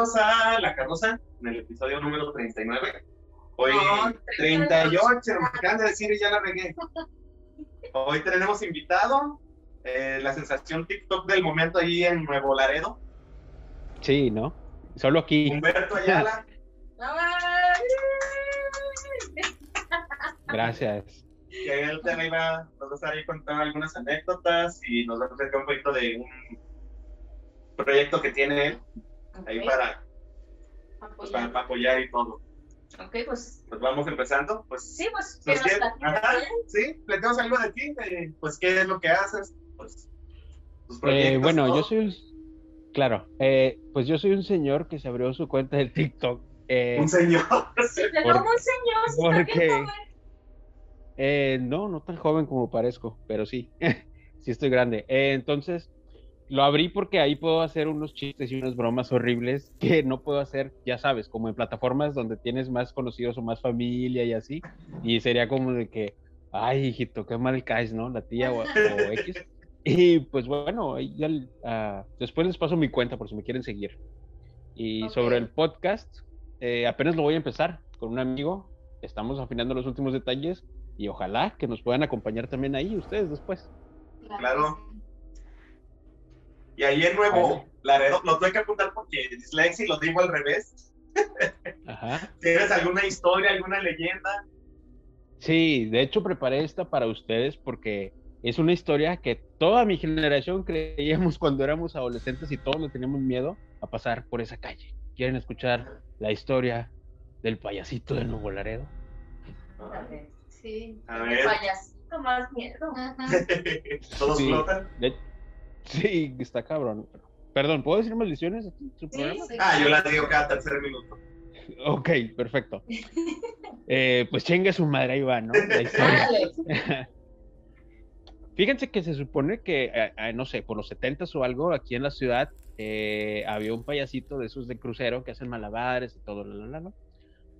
Bienvenidos a La Carroza, en el episodio número 39. Hoy, 38, me acaban de decir y ya la regué. Hoy tenemos invitado, eh, la sensación TikTok del momento ahí en Nuevo Laredo. Sí, ¿no? Solo aquí. Humberto Ayala. Gracias. Que él también va, nos va a estar ahí contando algunas anécdotas y nos va a platicar un poquito de un proyecto que tiene él ahí para, pues, para, para apoyar y todo. Ok, pues. Pues vamos empezando. Pues, Sí, pues. Pues, que ¿qué? nos Ajá, ¿eh? sí, platicamos algo de ti, de, pues qué es lo que haces, pues tus Eh, bueno, todo. yo soy un... Claro, eh, pues yo soy un señor que se abrió su cuenta de TikTok. eh, un señor. Sí, pero Por- muy señor, porque- eh, no, no tan joven como parezco, pero sí, sí estoy grande. Eh, entonces, lo abrí porque ahí puedo hacer unos chistes y unas bromas horribles que no puedo hacer, ya sabes, como en plataformas donde tienes más conocidos o más familia y así. Y sería como de que, ay, hijito, qué mal caes, ¿no? La tía o, o X. Y pues bueno, ahí ya, ah, después les paso mi cuenta por si me quieren seguir. Y sobre el podcast, eh, apenas lo voy a empezar con un amigo. Estamos afinando los últimos detalles y ojalá que nos puedan acompañar también ahí ustedes después. Claro. Y ahí en Nuevo. Laredo, lo tuve que apuntar porque dislexia y lo digo al revés. Ajá. ¿Tienes alguna historia, alguna leyenda? Sí, de hecho preparé esta para ustedes porque es una historia que toda mi generación creíamos cuando éramos adolescentes y todos le teníamos miedo a pasar por esa calle. ¿Quieren escuchar la historia del payasito de Nuevo Laredo? A ver, Sí. El payasito más miedo. Todos Sí. flotan. De- Sí, está cabrón. Perdón, ¿puedo decir maldiciones aquí Sí. Ah, yo la digo cada tercer minuto. Ok, perfecto. Eh, pues chingue su madre, ahí va, ¿no? La historia. Fíjense que se supone que, eh, eh, no sé, por los 70 o algo, aquí en la ciudad eh, había un payasito de esos de crucero que hacen malabares y todo, la, la, la, ¿no?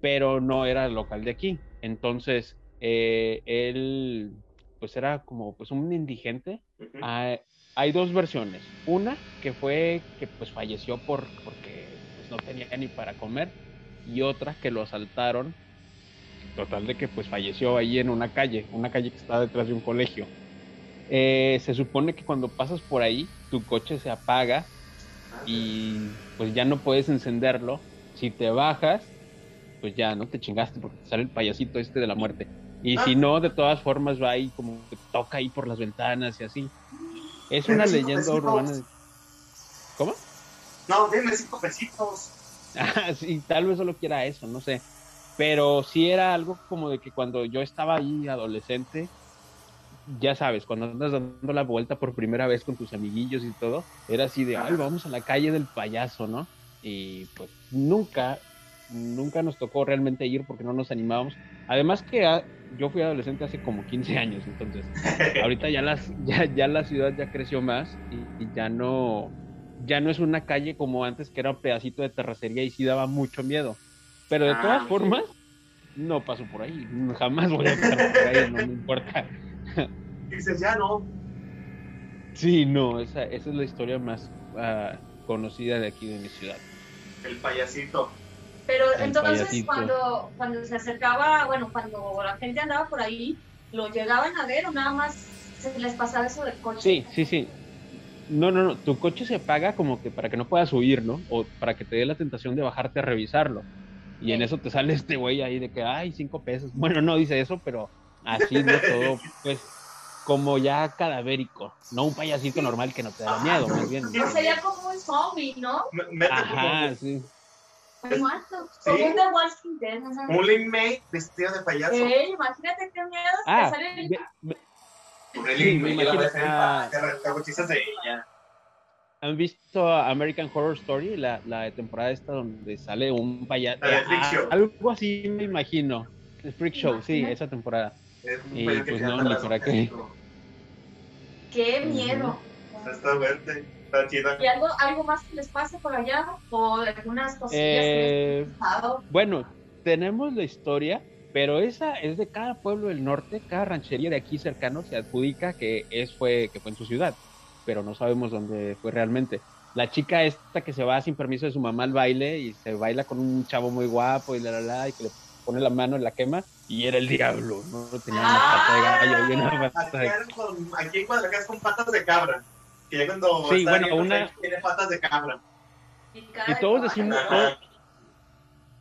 pero no era local de aquí. Entonces, eh, él, pues era como pues un indigente. Ah, hay dos versiones. Una que fue que pues falleció por, porque pues, no tenía ni para comer y otra que lo asaltaron. Total de que pues falleció ahí en una calle, una calle que está detrás de un colegio. Eh, se supone que cuando pasas por ahí, tu coche se apaga y pues ya no puedes encenderlo. Si te bajas, pues ya no te chingaste porque te sale el payasito este de la muerte. Y Ah. si no, de todas formas va ahí como que toca ahí por las ventanas y así. Es una leyenda urbana. ¿Cómo? No, denme cinco pesitos. Ah, sí, tal vez solo quiera eso, no sé. Pero sí era algo como de que cuando yo estaba ahí adolescente, ya sabes, cuando andas dando la vuelta por primera vez con tus amiguillos y todo, era así de, ay, vamos a la calle del payaso, ¿no? Y pues nunca, nunca nos tocó realmente ir porque no nos animábamos. Además que yo fui adolescente hace como 15 años, entonces ahorita ya, las, ya, ya la ciudad ya creció más y, y ya no ya no es una calle como antes que era un pedacito de terracería y sí daba mucho miedo. Pero de Ah, todas formas, no paso por ahí. Jamás voy a pasar por ahí, no me importa. Dices, ya no. Sí, no, esa, esa es la historia más ah, conocida de aquí de mi ciudad. El payasito. Pero El entonces payasito. cuando, cuando se acercaba, bueno, cuando la gente andaba por ahí, ¿lo llegaban a ver o nada más se les pasaba eso del coche? Sí, sí, sí. No, no, no. Tu coche se apaga como que para que no puedas huir, ¿no? O para que te dé la tentación de bajarte a revisarlo. Y en eso te sale este güey ahí de que, ay, cinco pesos. Bueno, no dice eso, pero así no todo, pues, como ya cadavérico. No un payasito normal que no te da miedo, más bien. Sería como un zombie, ¿no? Ajá, sí. Muy muerto. Sí. Como un Walking Dead. un inmate vestido de payaso. Ey, imagínate qué miedo Ah, te sale el- Un me la ves en- Ah. te de ella. ¿Han visto American Horror Story? La, la temporada esta donde sale un payaso. De Show. algo así me imagino. El Freak Show, sí, esa temporada. Es un Y, pues, no, ni para qué. Qué miedo. Está fuerte, está. ¿Y algo, algo más que les pase por allá? ¿O algunas cosillas que Eh, les han pasado? Bueno, tenemos la historia, pero esa es de cada pueblo del norte, cada ranchería de aquí cercano se adjudica que es fue que fue en su ciudad, pero no sabemos dónde fue realmente. la chica esta que se va sin permiso de su mamá al baile y se baila con un chavo muy guapo y la la la y que le pone la mano en la quema y era el diablo, ¿no? Tenía una pata de gallo y una pata de... Aquí, en Guadalajara es con patas de cabra. Que ya cuando Sí, está bueno, una- tiene patas de cabra. Y, de todos decimos, todos-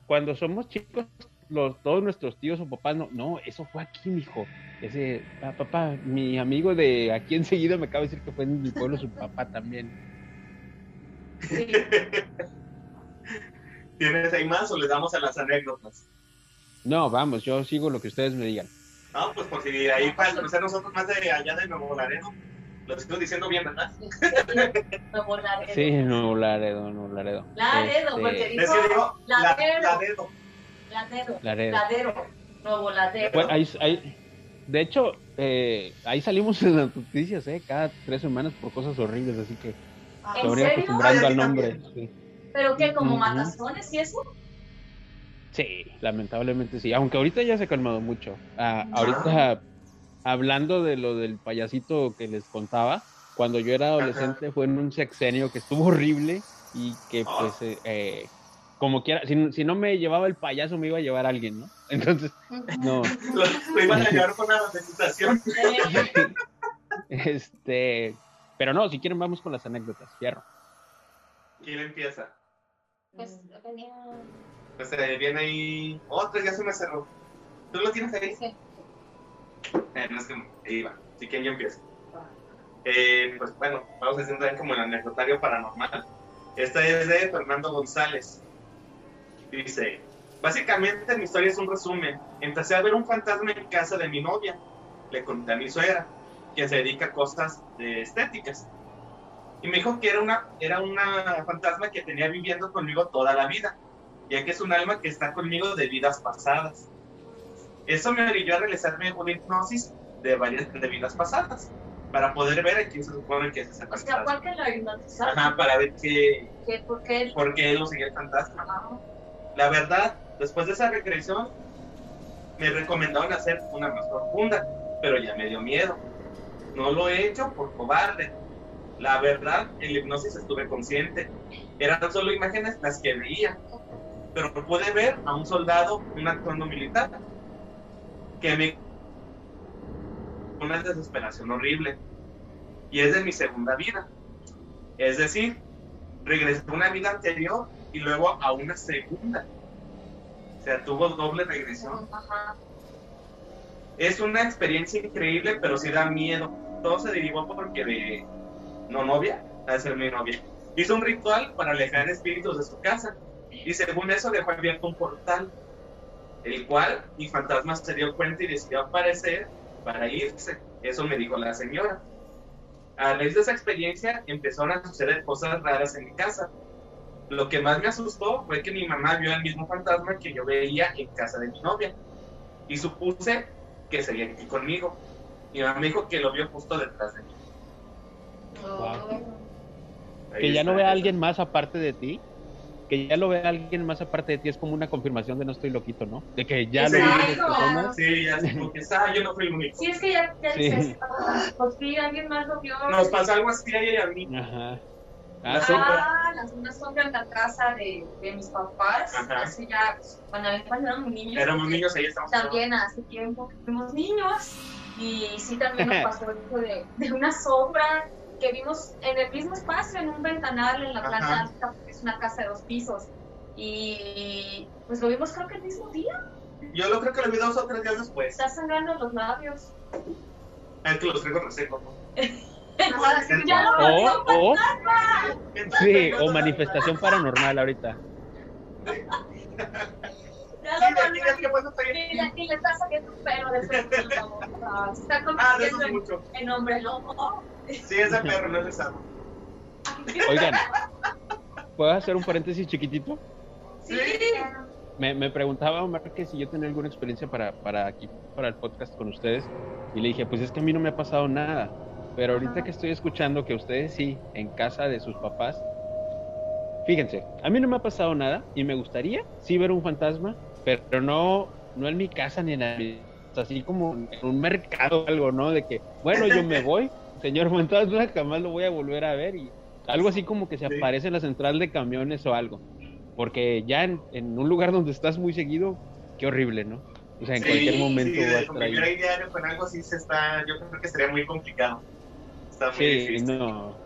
cuando somos chicos, los, todos nuestros tíos o papás, no, no, eso fue aquí, mijo. Ese, "Ah, papá, mi amigo de aquí enseguida me acaba de decir que fue en mi pueblo su papá también. Sí. ¿Tienes ahí más o le damos a las anécdotas? No, vamos, yo sigo lo que ustedes me digan. No, pues por si ahí para conocer nosotros más de allá de Nuevo Laredo. Lo estoy diciendo bien, ¿verdad? Nuevo Laredo. Sí, no, Laredo, no, Laredo. Laredo, Este, porque Es que digo, la, Laredo. Laredo. Ladero. Laredo. Ladero. Nuevo Ladero. Bueno, ahí, ahí- de hecho, eh, ahí salimos en las noticias, ¿eh? Cada tres semanas por cosas horribles, así que ¿En se van a ir serio? acostumbrando al nombre. Sí. ¿Pero qué? ¿Como Ujú. matazones y eso? Sí, lamentablemente sí. Aunque ahorita ya se ha calmado mucho. Ah, ahorita, hablando de lo del payasito que les contaba, cuando yo era adolescente fue en un sexenio que estuvo horrible y que Ah. pues, eh, eh, como quiera, si, si no me llevaba el payaso me iba a llevar alguien, ¿no? Entonces, no. Lo, lo iban a llevar con la presentación. Eh, este, pero no, si quieren vamos con las anécdotas, fierro. ¿Quién empieza? Pues venía. Pues eh, viene ahí. Otra, ya se me cerró. ¿Tú lo tienes ahí? Sí. Eh, no es que ahí va. Si quieren, yo empiezo. Eh, pues bueno, vamos también como el anecdotario paranormal. Esta es de Fernando González. Dice: Básicamente, mi historia es un resumen. Empecé a ver un fantasma en casa de mi novia. Le conté a mi suegra, quien se dedica a cosas de estéticas. Y me dijo que era una, era una fantasma que tenía viviendo conmigo toda la vida, ya que es un alma que está conmigo de vidas pasadas. Eso me orilló a realizarme una hipnosis de varias de vidas pasadas, para poder ver a quién se supone que es ese fantasma. ¿cuál que la hipnotizaron? Ajá, para ver qué, ¿Qué? ¿Por qué? por qué lo seguía el fantasma. Ajá. La verdad, después de esa regresión, me recomendaron hacer una más profunda, pero ya me dio miedo. No lo he hecho por cobarde. La verdad, en la hipnosis estuve consciente. Eran solo imágenes las que veía, pero pude ver a un soldado, un actuando militar, que me una desesperación horrible. Y es de mi segunda vida. Es decir, regresé a una vida anterior y luego a una segunda. O sea, tuvo doble regresión. Es una experiencia increíble, pero sí da miedo. Todo se derivó porque de no novia, a ser mi novia. Hizo un ritual para alejar espíritus de su casa. Y según eso dejó abierto un portal, el cual mi fantasma se dio cuenta y decidió aparecer para irse. Eso me dijo la señora. A raíz de esa experiencia empezaron a suceder cosas raras en mi casa. Lo que más me asustó fue que mi mamá vio el mismo fantasma que yo veía en casa de mi novia. Y supuse que sería aquí conmigo. Mi mamá me dijo que lo vio justo detrás de mí. Oh. Que ya no vea a alguien más aparte de ti, que ya lo vea alguien más aparte de ti es como una confirmación de no estoy loquito, ¿no? De que ya lo vi personas. Sí, ya es como que ah, yo no fui el único. Sí, es que ya, Sí. dices, ah, pues sí, alguien más lo vio. Nos pasó algo así a ella y a mí. Ajá. Ah, sí. Ah, las una sombra en la casa de, de mis papás. Ajá. Así ya, pues, cuando, cuando éramos niños. Éramos niños, ahí estamos. También hace tiempo que fuimos niños. Y sí, también nos pasó eso de, de una sombra que vimos en el mismo espacio, en un ventanal en la planta alta, porque es una casa de dos pisos. Y pues lo vimos creo que el mismo día. Yo lo creo que lo vi dos o tres días después. Está sangrando los labios. Es que los traigo reseco. Ahora sí, ya lo O, o, sí, o manifestación paranormal ahorita. Ya lo pues, Y le, está saliendo un pelo de frente. Ah, Se está Ah, convirtiendo en, mucho. en hombre lobo. Sí, ese perro no es pesado. Oigan, ¿puedo hacer un paréntesis chiquitito? Sí. Me, me preguntaba Omar que si yo tenía alguna experiencia para, para aquí, para el podcast con ustedes, y le dije, pues es que a mí no me ha pasado nada, pero ahorita Ajá. que estoy escuchando que ustedes sí, en casa de sus papás, fíjense, a mí no me ha pasado nada, y me gustaría sí ver un fantasma, pero no, no en mi casa ni en la, así como en un mercado o algo, ¿no? De que, bueno, yo me voy, señor fantasma, jamás lo voy a volver a ver, y Algo así como que se aparece en la central de camiones o algo. Porque ya en, en, un lugar donde estás muy seguido, qué horrible, ¿no? O sea, en cualquier momento sí, va a estar ahí. ahí diario con algo así se está, yo creo que sería muy complicado. Está muy Sí, difícil. no.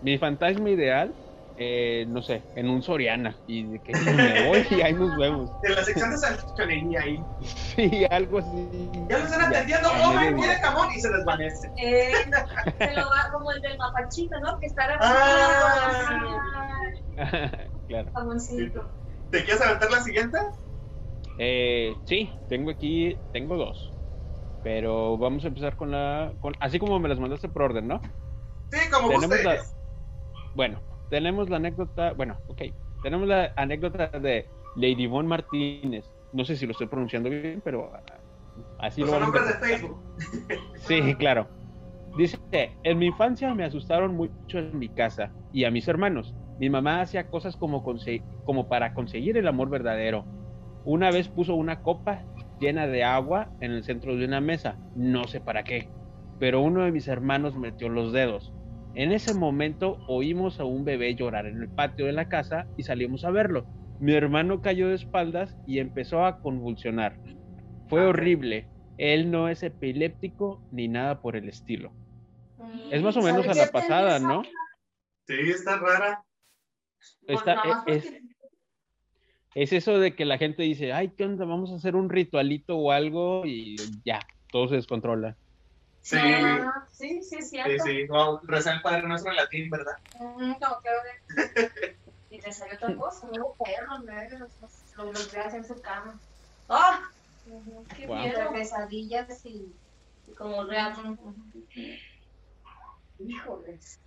Mi fantasma ideal, eh, no sé, en un Soriana. Y de que me voy y ahí nos vemos. En la sección de salchichonería ahí. Sí, algo así. Ya lo están atendiendo, Ya, ¡oh, día. jamón! Y se desvanece. Eh, se lo va como el del mapachito, ¿no? Que está Ah. claro. jamoncito. ¿Te quieres aventar la siguiente? Eh, sí, tengo aquí, tengo dos. Pero vamos a empezar con la. Con, así como me las mandaste por orden, ¿no? Sí, como Tenemos la- Bueno, tenemos la anécdota. Bueno, ok. Tenemos la anécdota de Lady Von Martínez. No sé si lo estoy pronunciando bien, pero ah, así Los lo nombres de. Facebook. Sí, claro. Dice, en mi infancia me asustaron mucho en mi casa y a mis hermanos. Mi mamá hacía cosas como, como para conseguir el amor verdadero. Una vez puso una copa llena de agua en el centro de una mesa, no sé para qué, pero uno de mis hermanos metió los dedos. En ese momento oímos a un bebé llorar en el patio de la casa y salimos a verlo. Mi hermano cayó de espaldas y empezó a convulsionar. Fue Ok. horrible. Él no es epiléptico ni nada por el estilo. Es más o ¿Sabes menos a la pasada, ¿no? Sí, está rara. Pues Está- más es- Es eso de que la gente dice, ay, ¿qué onda? Vamos a hacer un ritualito o algo y ya, todo se descontrola. Sí. Ah, sí, sí, es Sí, cierto. sí. No, rezar el Padre Nuestro en latín, ¿verdad? Mm, como que Y le salió otra cosa, luego perros, negros, los, los en su cama. ¡Ah! ¡Qué Guau. miedo! Pesadillas y Y como real. Híjoles.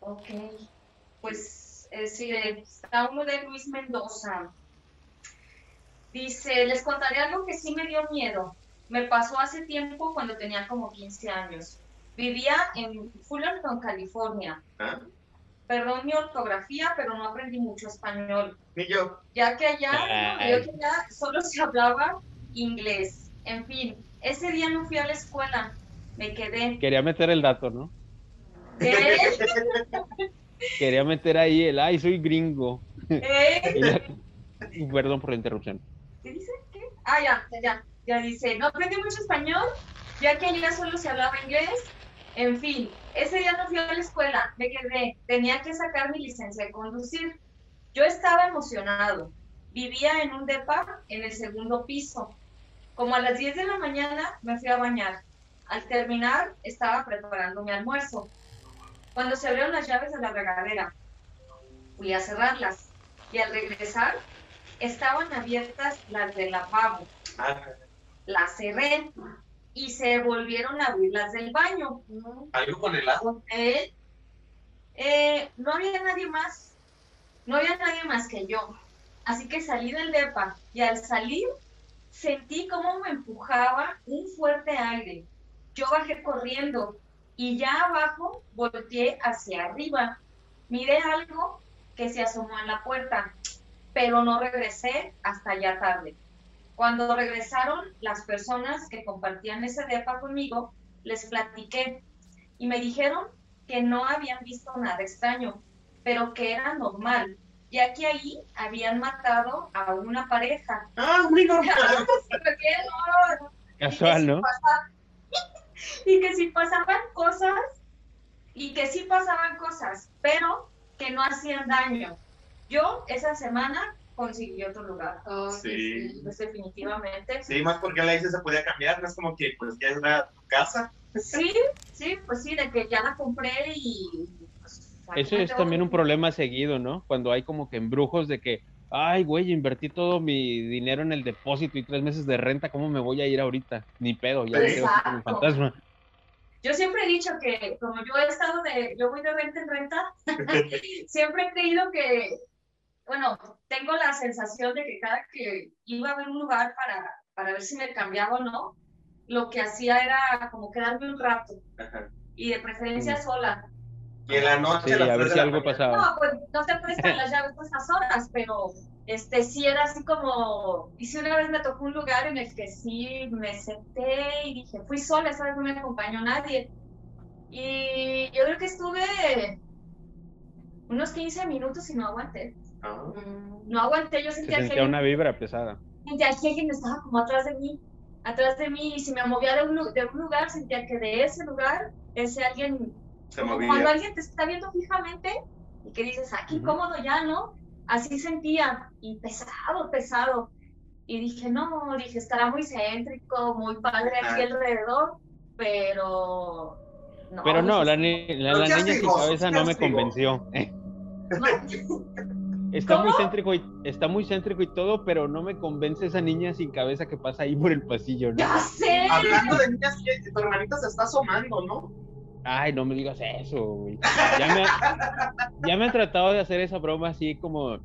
Ok. Pues eh, sí, está uno de Luis Mendoza. Dice, les contaré algo que sí me dio miedo. Me pasó hace tiempo cuando tenía como 15 años. Vivía en Fullerton, California. ¿Ah? Perdón mi ortografía, pero no aprendí mucho español, Ni yo. ya que allá, ya que allá solo se hablaba inglés. En fin, ese día no fui a la escuela, me quedé. Quería meter el dato, ¿no? ¿Qué? Quería meter ahí el, ay, soy gringo. ¿Eh? Perdón por la interrupción. ¿Qué dice? ¿Qué? Ah, ya, ya, ya dice, no aprendí mucho español, ya que allá solo se hablaba inglés. En fin, ese día no fui a la escuela, me quedé, tenía que sacar mi licencia de conducir. Yo estaba emocionado, vivía en un depa en el segundo piso. Como a las 10 de la mañana me fui a bañar. Al terminar, estaba preparando mi almuerzo. Cuando se abrieron las llaves de la regadera, fui a cerrarlas. Y al regresar, estaban abiertas las del lavabo. Ah, Las cerré y se volvieron a abrir las del baño. algo con el agua. Eh, eh, no había nadie más. No había nadie más que yo. Así que salí del depa y al salir sentí como me empujaba un fuerte aire. Yo bajé corriendo y ya abajo volteé hacia arriba. Miré algo que se asomó en la puerta, pero no regresé hasta ya tarde. Cuando regresaron las personas que compartían ese depa conmigo, les platiqué y me dijeron que no habían visto nada extraño, pero que era normal, ya que ahí habían matado a una pareja. Ah, muy normal. ¿Por qué no? Casual, ¿no? y que si pasaban cosas, y que sí pasaban cosas, pero que no hacían daño. Yo esa semana conseguí otro lugar, Sí. pues definitivamente. Sí, más porque la hice se podía cambiar, no es como que pues ya era tu casa. Sí, sí, pues sí, de que ya la compré y... pues, Eso es también un problema seguido, ¿no? Cuando hay como que embrujos de que, ay, güey, invertí todo mi dinero en el depósito y tres meses de renta, ¿cómo me voy a ir ahorita? Ni pedo, ya me quedo como Exacto. fantasma. Yo siempre he dicho que como yo he estado de, yo voy de renta en renta, siempre he creído que, bueno, tengo la sensación de que cada que iba a ver un lugar para, para ver si me cambiaba o no, lo que hacía era como quedarme un rato Ajá. y de preferencia Mm. sola. Y en la noche Sí, a ver si algo pasaba. No, pues no te prestan las llaves por esas horas, pero este sí era así como, y sí una vez me tocó un lugar en el que sí me senté y dije, fui sola, esa vez no me acompañó nadie. Y yo creo que estuve unos 15 minutos y no aguanté. Ah. Mm, No aguanté, yo Se sentía que sentía una vibra pesada. sentía que alguien estaba como atrás de mí, atrás de mí, y si me movía de un, de un lugar, sentía que de ese lugar, ese alguien, Se como movía. cuando alguien te está viendo fijamente y que dices, ah, qué Ujú. incómodo ya, ¿no? Así sentía, y pesado, pesado. Y dije, no, dije, estará muy céntrico, muy padre aquí alrededor, pero... No, Pero no, dije, la, ni- la, la niña sin cabeza no me convenció. Está muy céntrico y está muy céntrico y todo, pero no me convence esa niña sin cabeza que pasa ahí por el pasillo, ¿no? Ya sé. Hablando de niñas, que tu hermanita se está asomando, ¿no? Ay, no me digas eso, güey. Ya me, ya me han tratado de hacer esa broma así como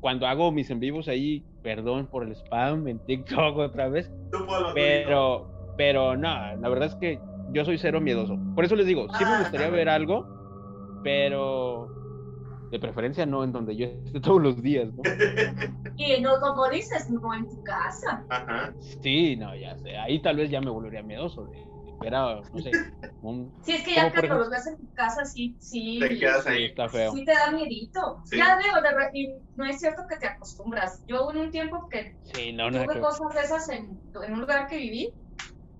cuando hago mis en vivos ahí, perdón por el spam en TikTok otra vez, pero, pero no, la verdad es que yo soy cero miedoso. Por eso les digo, sí me Ah, gustaría ver algo, pero de preferencia no en donde yo esté todos los días, ¿no? Y no, como dices, no en tu casa. Ajá. Sí, no, ya sé. Ahí tal vez ya me volvería miedoso de, de ver a, no sé, un... Sí, es que ya cuando ejemplo- los ves en tu casa, sí, sí. Te quedas Sí, ahí. está feo. Sí te da miedito. Sí. Ya veo, de re- y no es cierto que te acostumbras. Yo en un tiempo que Sí, no, tuve cosas de esas en, en un lugar que viví,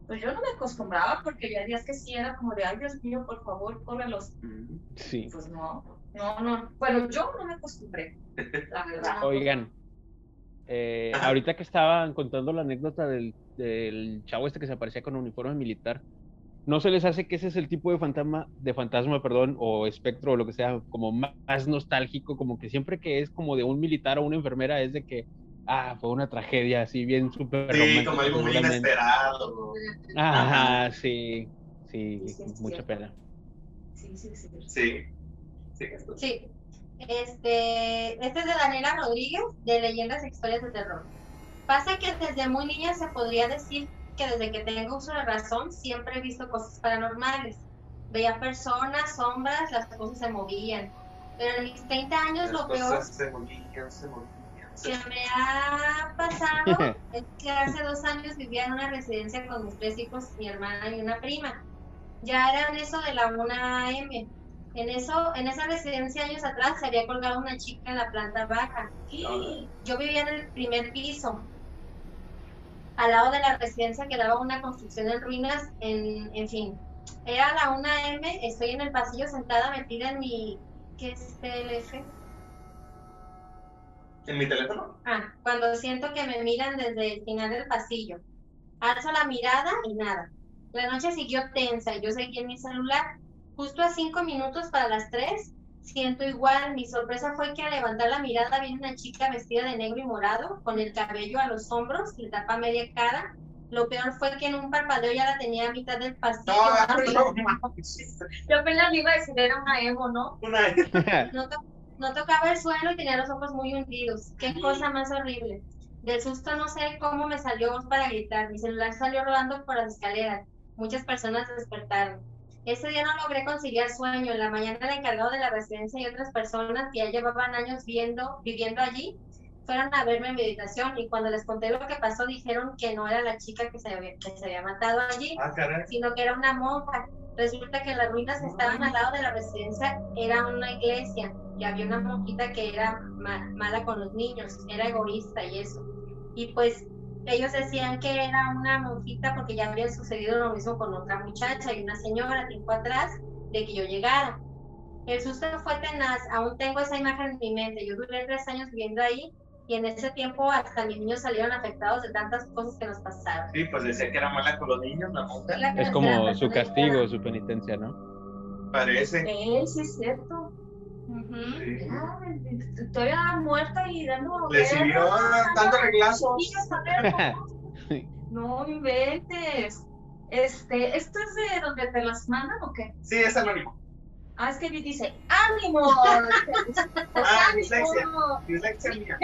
pues yo no me acostumbraba porque había días que sí era como de, ay Dios mío, por favor, córrelos. Mm. Sí. Pues no, no, no. Bueno, yo no me acostumbré, la verdad. Oigan, eh, ahorita que estaban contando la anécdota del, del chavo este que se aparecía con uniforme militar, ¿no se les hace que ese es el tipo de fantasma, de fantasma, perdón, o espectro o lo que sea, como más nostálgico, como que siempre que es como de un militar o una enfermera es de que, ah, fue una tragedia así bien súper Sí, como algo muy inesperado. Ajá, sí, sí, Sí, sí, es mucha cierto. pena. Sí, sí, sí. Sí. Sí, esto. Sí. Este, este es de Daniela Rodríguez, de Leyendas e Historias de Terror. Pasa que desde muy niña se podría decir que desde que tengo uso de razón siempre he visto cosas paranormales. Veía personas, sombras, las cosas se movían. Pero en mis 30 años Las lo peor cosas se movían, se movían. Se- que me ha pasado es que hace dos años vivía en una residencia con mis tres hijos, mi hermana y una prima. Ya era en eso de la 1 AM. En eso, en esa residencia años atrás se había colgado una chica en la planta baja. Yo vivía en el primer piso. Al lado de la residencia quedaba una construcción en ruinas, en, en fin. Era la 1 AM, estoy en el pasillo sentada metida en mi... ¿Qué es TLF? ¿En mi teléfono? Ah, cuando siento que me miran desde el final del pasillo. Alzo la mirada y nada. La noche siguió tensa y yo seguí en mi celular. Justo a cinco minutos para las tres, siento igual. Mi sorpresa fue que al levantar la mirada vi una chica vestida de negro y morado, con el cabello a los hombros, le tapa media cara. Lo peor fue que en un parpadeo ya la tenía a mitad del pasillo. No, no manches. Yo apenas le iba a decir, era una emo, ¿no? Una No, to- no tocaba el suelo y tenía los ojos muy hundidos. Qué cosa más horrible. Del susto no sé cómo me salió voz para gritar. Mi celular salió rodando por las escaleras. Muchas personas despertaron. Ese día no logré conciliar sueño. En la mañana el encargado de la residencia y otras personas que ya llevaban años viendo, viviendo allí fueron a verme en mi habitación y cuando les conté lo que pasó dijeron que no era la chica que se había, que se había matado allí, Ah, sino que era una monja. Resulta que las ruinas que estaban al lado de la residencia era una iglesia y había una monjita que era ma- mala con los niños, era egoísta y eso. Y pues ellos decían que era una monjita porque ya había sucedido lo mismo con otra muchacha y una señora tiempo atrás de que yo llegara. El susto fue tenaz, aún tengo esa imagen en mi mente. Yo duré tres años viviendo ahí y en ese tiempo hasta mis niños salieron afectados de tantas cosas que nos pasaron. Sí, pues decía que era mala con los niños, la monja. La Es como su castigo, era- su penitencia, ¿no? Parece. Él, sí es cierto. Ujú. Sí. Ya, todavía muerta y dando... Le sirvió tanto reglazo. Niños también, ¿no? No inventes. Este, ¿esto es de donde te las mandan o qué? Sí, es anónimo. Ah, es que dice, ¡ánimo! Ah, dislexia. Dislexia mía.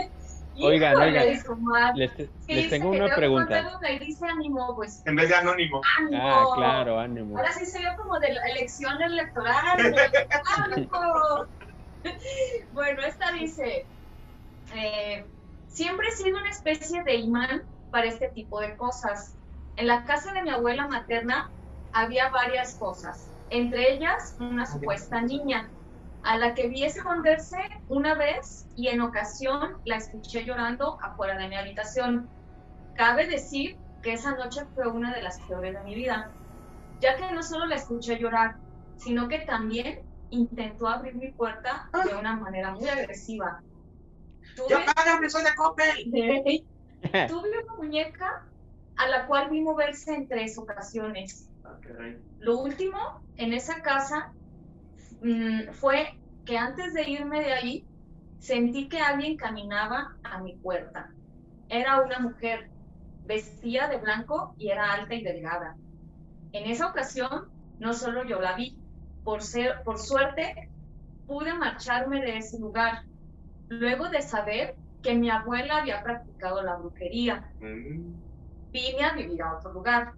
Oigan, Híjole, oigan. Les, tengo una que pregunta. dice ánimo, pues En vez de anónimo. ánimo. Ah, claro, ánimo. Ahora sí se vio como de la elección electoral. Bueno, esta dice, eh, siempre he sido una especie de imán para este tipo de cosas. En la casa de mi abuela materna había varias cosas, entre ellas una supuesta niña. A la que vi esconderse una vez y en ocasión la escuché llorando afuera de mi habitación. Cabe decir que esa noche fue una de las peores de mi vida, ya que no solo la escuché llorar, sino que también intentó abrir mi puerta de una manera muy agresiva. ¡Ya págame, soy de Coppel! Tuve una muñeca a la cual vi moverse en tres ocasiones. Ah, Lo último en esa casa mm, fue que antes de irme de ahí, sentí que alguien caminaba a mi puerta. Era una mujer, vestía de blanco y era alta y delgada. En esa ocasión, no solo yo la vi, por, ser, por suerte, pude marcharme de ese lugar, luego de saber que mi abuela había practicado la brujería. Vine a vivir a otro lugar.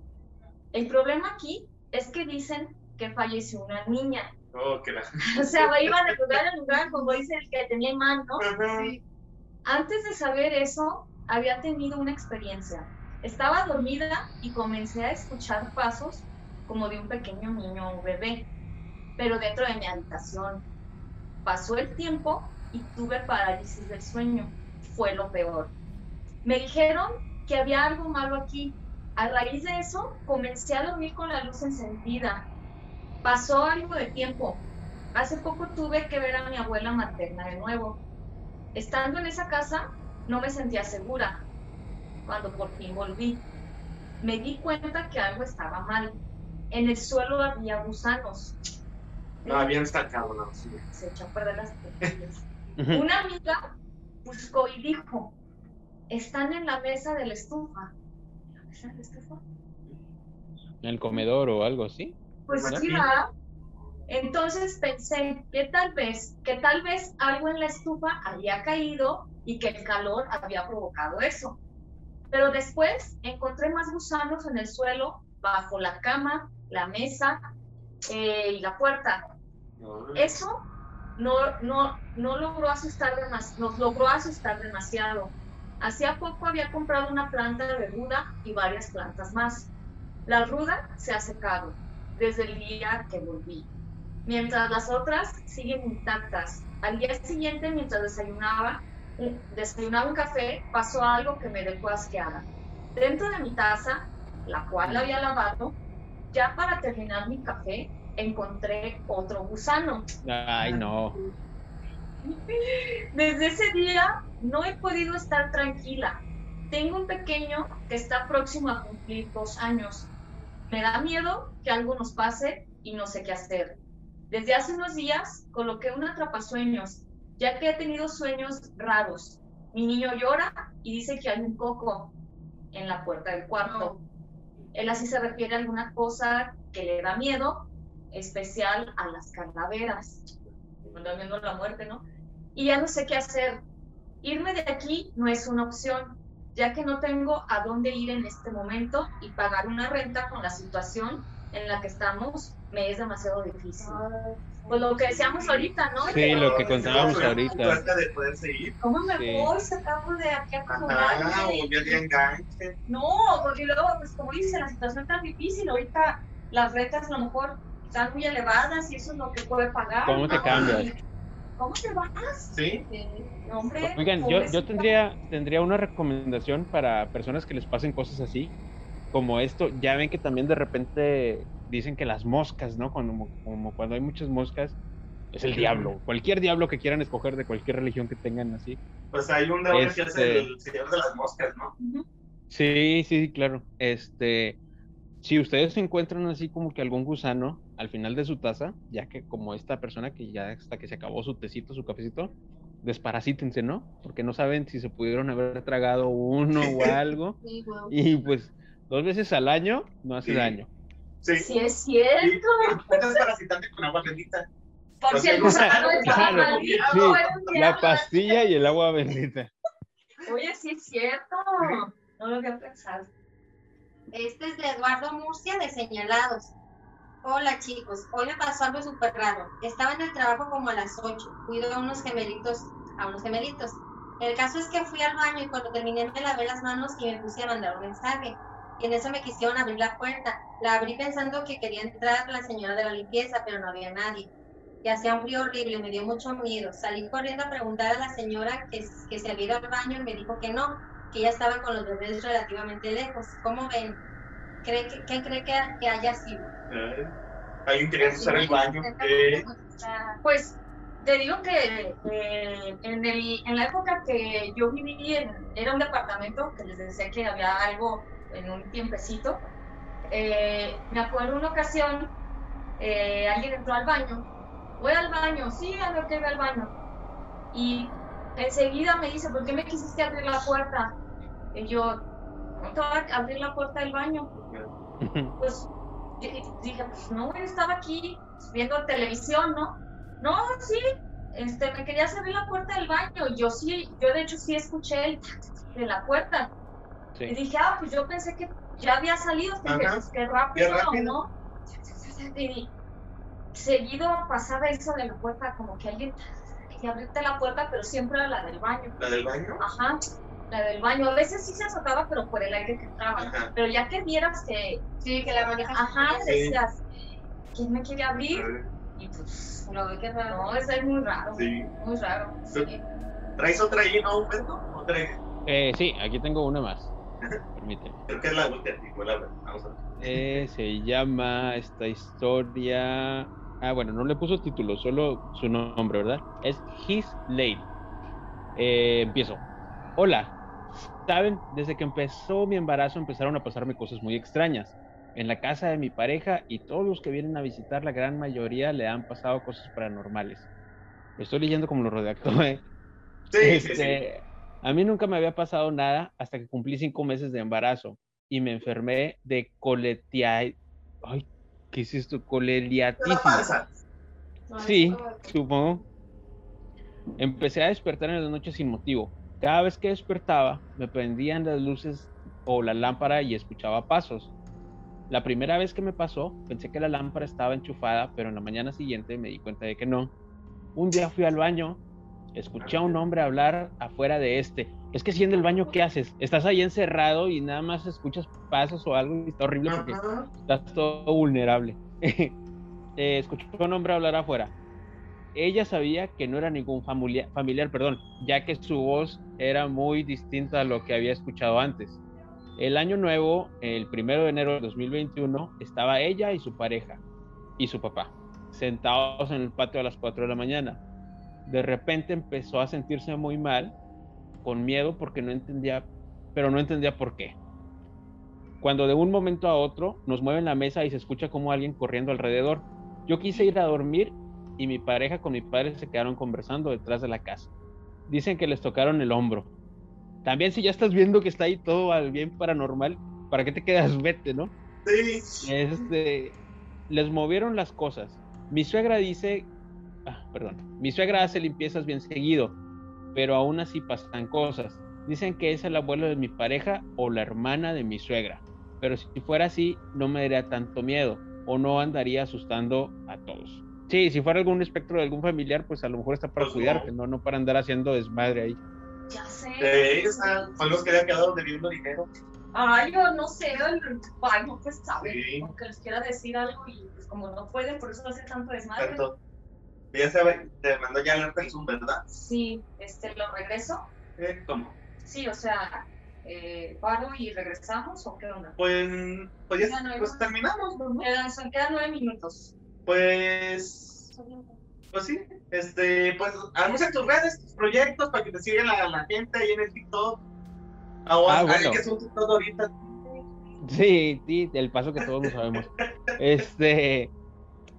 El problema aquí es que dicen que falleció una niña. Oh, que la... O sea, iban de lugar en lugar, como dice el que tenía imán, ¿no? Sí. Antes de saber eso, había tenido una experiencia. Estaba dormida y comencé a escuchar pasos como de un pequeño niño o bebé, pero dentro de mi habitación. Pasó el tiempo y tuve parálisis del sueño. Fue lo peor. Me dijeron que había algo malo aquí. A raíz de eso, comencé a dormir con la luz encendida. Pasó algo de tiempo. Hace poco tuve que ver a mi abuela materna de nuevo. Estando en esa casa, no me sentía segura. Cuando por fin volví, me di cuenta que algo estaba mal. En el suelo había gusanos. No, habían sacado la basura. Se echó a perder las tortillas. Una amiga buscó y dijo, están en la mesa de la estufa. ¿La mesa de la estufa? En el comedor o algo así. Pues sí. ¿verdad? Entonces pensé que tal vez, que tal vez algo en la estufa había caído y que el calor había provocado eso. Pero después encontré más gusanos en el suelo, bajo la cama, la mesa eh, y la puerta. Eso no, no, no logró asustar demas- nos logró asustar demasiado. Hacía poco había comprado una planta de ruda y varias plantas más. La ruda se ha secado desde el día que volví, mientras las otras siguen intactas. Al día siguiente, mientras desayunaba, eh, desayunaba un café, pasó algo que me dejó asqueada. Dentro de mi taza, la cual la había lavado, ya para terminar mi café, encontré otro gusano. Ay, no. Desde ese día no he podido estar tranquila. Tengo un pequeño que está próximo a cumplir dos años. Me da miedo que algo nos pase y no sé qué hacer. Desde hace unos días coloqué un atrapasueños, ya que he tenido sueños raros. Mi niño llora y dice que hay un coco en la puerta del cuarto. Él así se refiere a alguna cosa que le da miedo, especial a las calaveras. Cuando la muerte, ¿no? Y ya no sé qué hacer. Irme de aquí no es una opción, ya que no tengo a dónde ir en este momento y pagar una renta con la situación en la que estamos me es demasiado difícil. Pues lo que decíamos ahorita, ¿no? Sí, lo que contábamos ahorita. De poder seguir. ¿Cómo me Sí. voy sacando de aquí a Ajá, de enganche. No, porque luego, pues como dice, la situación está difícil. Ahorita las rentas a lo mejor están muy elevadas y eso es lo que puede pagar. ¿Cómo te cambias? ¿Cómo te vas? ¿Sí? No, Hombre, Oigan, yo, yo tendría, tendría una recomendación para personas que les pasen cosas así, como esto. Ya ven que también de repente dicen que las moscas, ¿no? Cuando, como cuando hay muchas moscas, es el diablo. Cualquier diablo que quieran escoger de cualquier religión que tengan así. Pues hay un demonio que es Este- el señor de las moscas, ¿no? Sí, sí, claro. Este, si ustedes encuentran así como que algún gusano al final de su taza, ya que como esta persona que ya hasta que se acabó su tecito, su cafecito, desparasítense, ¿no? Porque no saben si se pudieron haber tragado uno o algo. Sí. Y pues dos veces al año no hace Sí. daño. Sí. Sí, es cierto. Puedes parasitarte con agua bendita. Por si el gusano estaba Claro, La pastilla y el agua bendita. Oye, sí es cierto. No lo había pensado. Este es de Eduardo Murcia de Señalados. Hola chicos, hoy me pasó algo súper raro. Estaba en el trabajo como a las 8. Cuido a unos gemelitos, a unos gemelitos. El caso es que fui al baño y cuando terminé me lavé las manos y me puse a mandar un mensaje. Y en eso me quisieron abrir la puerta. La abrí pensando que quería entrar la señora de la limpieza, pero no había nadie. y hacía un frío horrible, me dio mucho miedo. Salí corriendo a preguntar a la señora que, que se había ido al baño y me dijo que no, que ella estaba con los bebés relativamente lejos. ¿Cómo ven? ¿Cree que, ¿Qué cree que, que haya sido? Eh, Alguien quería usar el baño. Eh, pues te digo que eh, en, el, en la época que yo viví, en, era un departamento que les decía que había algo en un tiempecito. Eh, me acuerdo una ocasión, eh, alguien entró al baño. Voy al baño, sí, a ver que voy al baño. Y enseguida me dice, ¿por qué me quisiste abrir la puerta? Y yo, ¿cómo te voy a abrir la puerta del baño? Pues dije, pues no, yo estaba aquí viendo televisión, ¿no? No, sí, este, me querías abrir la puerta del baño. Yo sí, yo de hecho sí escuché el de la puerta. Sí. Y dije, ah, pues yo pensé que ya había salido, dije, Ajá. pues qué rápido, Qué rápido. ¿no? Y seguido pasaba eso de la puerta, como que alguien quería abrirte la puerta, pero siempre era la del baño. ¿La del baño? Ajá, la del baño. A veces sí se azotaba, pero por el aire que entraba. Ajá. Pero ya que vieras que, Sí, que la manejas. ajá, Sí. decías, ¿quién me quiere abrir? Y pues, Lo ve que raro. no, eso es muy raro. Sí. Muy raro. sí. ¿Traes otra ahí, no, Humberto? ¿Otra? Eh, sí, aquí tengo una más. Permíteme. Creo que es la última, vamos a ver. Eh, se llama esta historia. Ah, bueno, no le puso título, solo su nombre, ¿verdad? Es His Lane. Eh, empiezo. Hola. Saben, desde que empezó mi embarazo empezaron a pasarme cosas muy extrañas. En la casa de mi pareja y todos los que vienen a visitar, la gran mayoría le han pasado cosas paranormales. Lo estoy leyendo como lo redactó, ¿eh? Sí, sí, sí. Este, A mí nunca me había pasado nada hasta que cumplí cinco meses de embarazo y me enfermé de coletia... Ay, ¿qué es esto? ¿Qué Coleliatitis. Sí, supongo. Empecé a despertar en las noches sin motivo. Cada vez que despertaba, me prendían las luces o la lámpara y escuchaba pasos. La primera vez que me pasó, pensé que la lámpara estaba enchufada, pero en la mañana siguiente me di cuenta de que no. Un día fui al baño, escuché a un hombre hablar afuera de este. Es que si en el baño, ¿qué haces? Estás ahí encerrado y nada más escuchas pasos o algo y está horrible porque estás todo vulnerable. Eh, escuchó a un hombre hablar afuera. Ella sabía que no era ningún familiar, familiar, perdón, ya que su voz era muy distinta a lo que había escuchado antes. El año nuevo, el primero de enero de 2021, estaba ella y su pareja y su papá sentados en el patio a las 4 de la mañana. De repente empezó a sentirse muy mal, con miedo porque no entendía, pero no entendía por qué cuando de un momento a otro nos mueven la mesa y se escucha como alguien corriendo alrededor. Yo quise ir a dormir y mi pareja con mi padre se quedaron conversando detrás de la casa. Dicen que les tocaron el hombro. También si ya estás viendo que está ahí todo al bien paranormal, ¿para qué te quedas? Vete, ¿no? Sí. Este, les movieron las cosas. Mi suegra dice, ah, perdón, mi suegra hace limpiezas bien seguido, pero aún así pasan cosas. Dicen que es el abuelo de mi pareja o la hermana de mi suegra, pero si fuera así no me daría tanto miedo o no andaría asustando a todos. Sí, si fuera algún espectro de algún familiar, pues a lo mejor está para Pues no. cuidarte, ¿no? No para andar haciendo desmadre ahí. Ya sé. De esa, son los que habían quedado debiendo dinero. Ay, yo no sé, el ay, no pues sabe, Sí. aunque les quiera decir algo y pues como no pueden, por eso hace tanto desmadre. Tanto. Ya sabe, te mandó ya alerta el Zoom, ¿verdad? Sí, este, lo regreso. Eh, ¿Cómo? Sí, o sea, eh, paro y regresamos o qué onda. Pues, pues ya no pues terminamos, ¿no? Quedan, son- quedan nueve minutos. Pues, pues sí, este, pues anuncia tus redes, tus proyectos para que te siga la, la gente ahí en el TikTok. Ah, Ah, bueno. que es un TikTok ahorita. Sí, sí, el paso que todos lo sabemos. Este,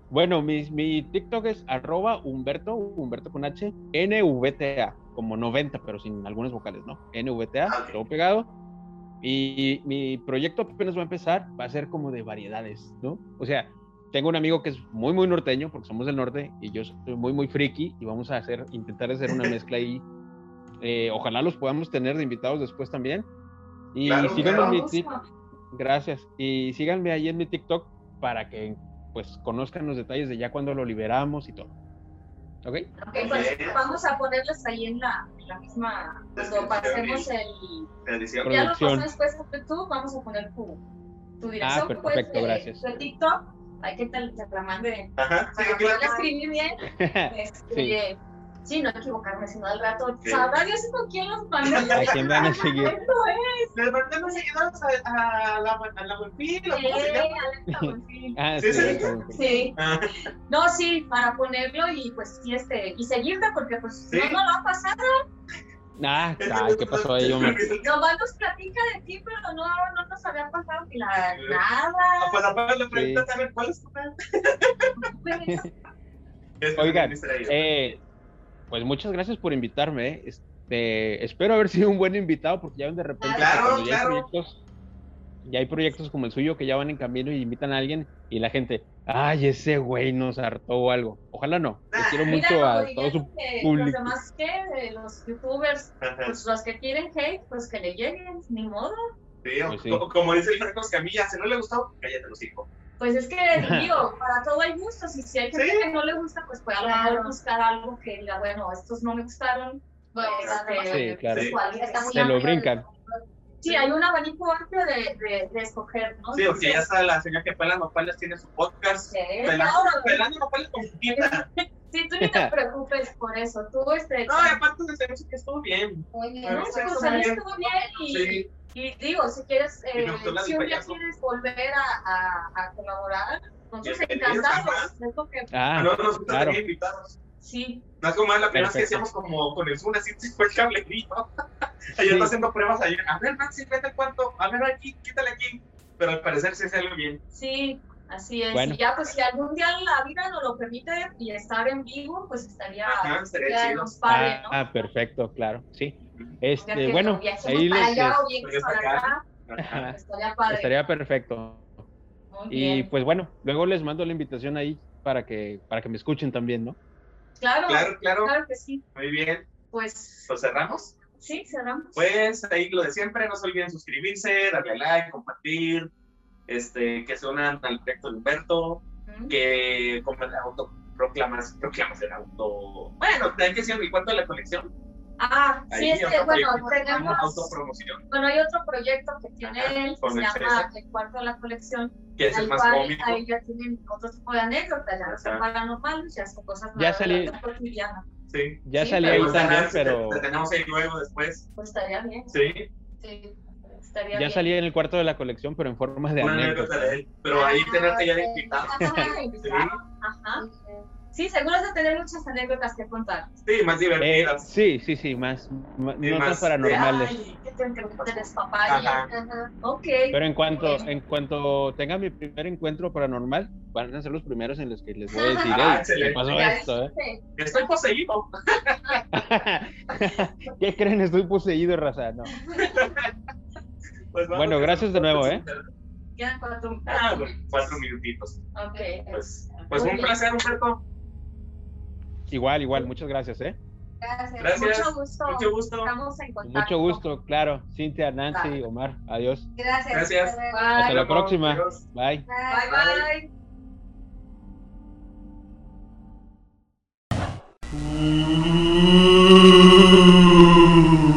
bueno, mi, mi TikTok es arroba Humberto, Humberto con H, NVTA, como 90, pero sin algunas vocales, ¿no? NVTA, Ah, todo pegado. Y mi proyecto apenas va a empezar, va a ser como de variedades, ¿no? O sea, tengo un amigo que es muy, muy norteño, porque somos del norte, y yo soy muy, muy friki, y vamos a hacer, intentar hacer una mezcla ahí. Eh, ojalá los podamos tener de invitados después también. Y Claro, claro. en mi tic- Gracias. Y síganme ahí en mi TikTok para que pues conozcan los detalles de ya cuando lo liberamos y todo. ¿Ok? Ok, pues vamos a ponerles ahí en la, en la misma, cuando pasemos el... Edición. Ya lo pasó después de tú, vamos a poner tu, tu dirección, Ah, perfecto, pues, de- gracias. de TikTok, hay que te, te la mande. Ajá, sí, escribir bien. Este, Sí. sí. no equivocarme, sino al rato. Sabrá Dios con quién los mandé. ¿A quién van a seguir? Es. Les a, a la, a la Buenfil, ¿o cómo se llama? Alexa Buenfil. Ah, Sí, sí, sí. sí. Sí, Ah, no, sí, para ponerlo y pues sí, este, y seguirte porque pues Sí. no, no lo ha pasado, Ah, ay, ¿qué pasó ahí, Omar? nomás nos platica de ti, pero no, no nos había pasado ni la, nada. Ah, Pues apenas le preguntas a ver cuál es tu. Pues, Oigan, eh, pues muchas gracias por invitarme. Este, espero haber sido un buen invitado porque ya ven de repente Claro, claro. proyectos, ya hay proyectos como el suyo que ya van en camino y invitan a alguien y la gente, ay, ese güey nos hartó o algo. Ojalá no. Les Ah, quiero mira, mucho a todo su que público. Los demás que, de los youtubers, pues los que quieren hate, pues que le lleguen, ni modo. Sí, o- Pues sí. como, como dice el Franco Escamilla, si no le gustó, cállate los hijos. Pues es que, digo, para todo hay gustos, y si hay gente Sí. que no le gusta, pues puede Claro. buscar algo que diga, bueno, estos no me gustaron. Bueno, este, Sí, claro. Sí. igual, Está muy Se lo brincan. Sí, hay un abanico amplio de, de, de escoger, ¿no? Sí, porque ya está la señora que pela nopales tiene su podcast. Sí, Pelando, pelando nopales con pupita. Sí, tú ni te preocupes por eso. Tú, este. No, y aparte de servicio que estuvo bien. Muy bien. no, sí, pues bien. estuvo bien y, Sí, y digo, si quieres, eh, si un día quieres volver a, a, a colaborar, nosotros encantados. que, Ah, no nos gusta claro. invitados. Sí, No es como la primera vez que Perfecto. hacíamos como con el Zoom, así se fue el. Ella Sí. está haciendo pruebas ayer. A ver, Maxi, vete cuánto. A ver, aquí, quítale aquí. Pero al parecer sí sale bien. sí, así es. Bueno. Y ya, pues si algún día la vida nos lo permite y estar en vivo, pues estaría, Ajá, estaría chido. nos ¿no? ah, perfecto, claro, sí. Este, bueno, ahí para les, allá o bien Porque para está acá, Ajá. estaría padre. estaría perfecto. Muy Y bien. pues bueno, luego les mando la invitación ahí para que para que me escuchen también, ¿no? Claro, Claro, claro. claro que sí. Muy bien. Pues Pues cerramos. sí, cerramos. Pues ahí lo de siempre, no se olviden suscribirse, darle like, compartir, este, que se unan al proyecto de Humberto, Ujú. que como el auto proclamas, proclamas el auto. Bueno, hay que decir el cuarto de la colección. Ah, Ahí sí, es que, bueno, tenemos, autopromoción, bueno, hay otro proyecto que tiene Ajá, él, que se el llama El Cuarto de la Colección, que es el más cual cómico. ahí ya tienen otro tipo de anécdotas, ya no son paranormales, ya son cosas Ya más salí- de la vida cotidiana. Sí. Ya Sí, salí pero ahí Pues, también, pero Te, te tenemos ahí luego después. Pues estaría bien, Sí, sí, estaría ya bien. salí en el cuarto de la colección, pero en forma de una anécdota. Pero ahí Ah, tenerte ya de invitado. Ajá, invitado, ajá. Sí, seguro de tener muchas anécdotas que contar. Sí, más Eh, divertidas. sí, sí, sí, más, Sí, más- paranormales. Ay, que te te despapaya. Ajá. Ajá. Ok. Pero en cuanto, en cuanto tenga mi primer encuentro paranormal, van a ser los primeros en los que les voy a decir, Ah, "Ey, ¿qué excelente. pasó Ya esto? eh?" dijiste. Estoy poseído. ¿Qué creen? Estoy poseído, raza. No. Pues Bueno, que gracias de nuevo, cuatro- ¿eh? Quedan cuatro. Ah, bueno, cuatro minutitos. Ok. Pues, pues un bien. placer, Humberto. Igual, igual, muchas gracias, ¿eh? Gracias. gracias. Mucho gusto. Mucho gusto. Estamos en contacto. Mucho gusto, claro. Cintia, Nancy, bye. Omar, adiós. Gracias. gracias. Bye. Hasta la próxima. Bye. Bye, bye. bye.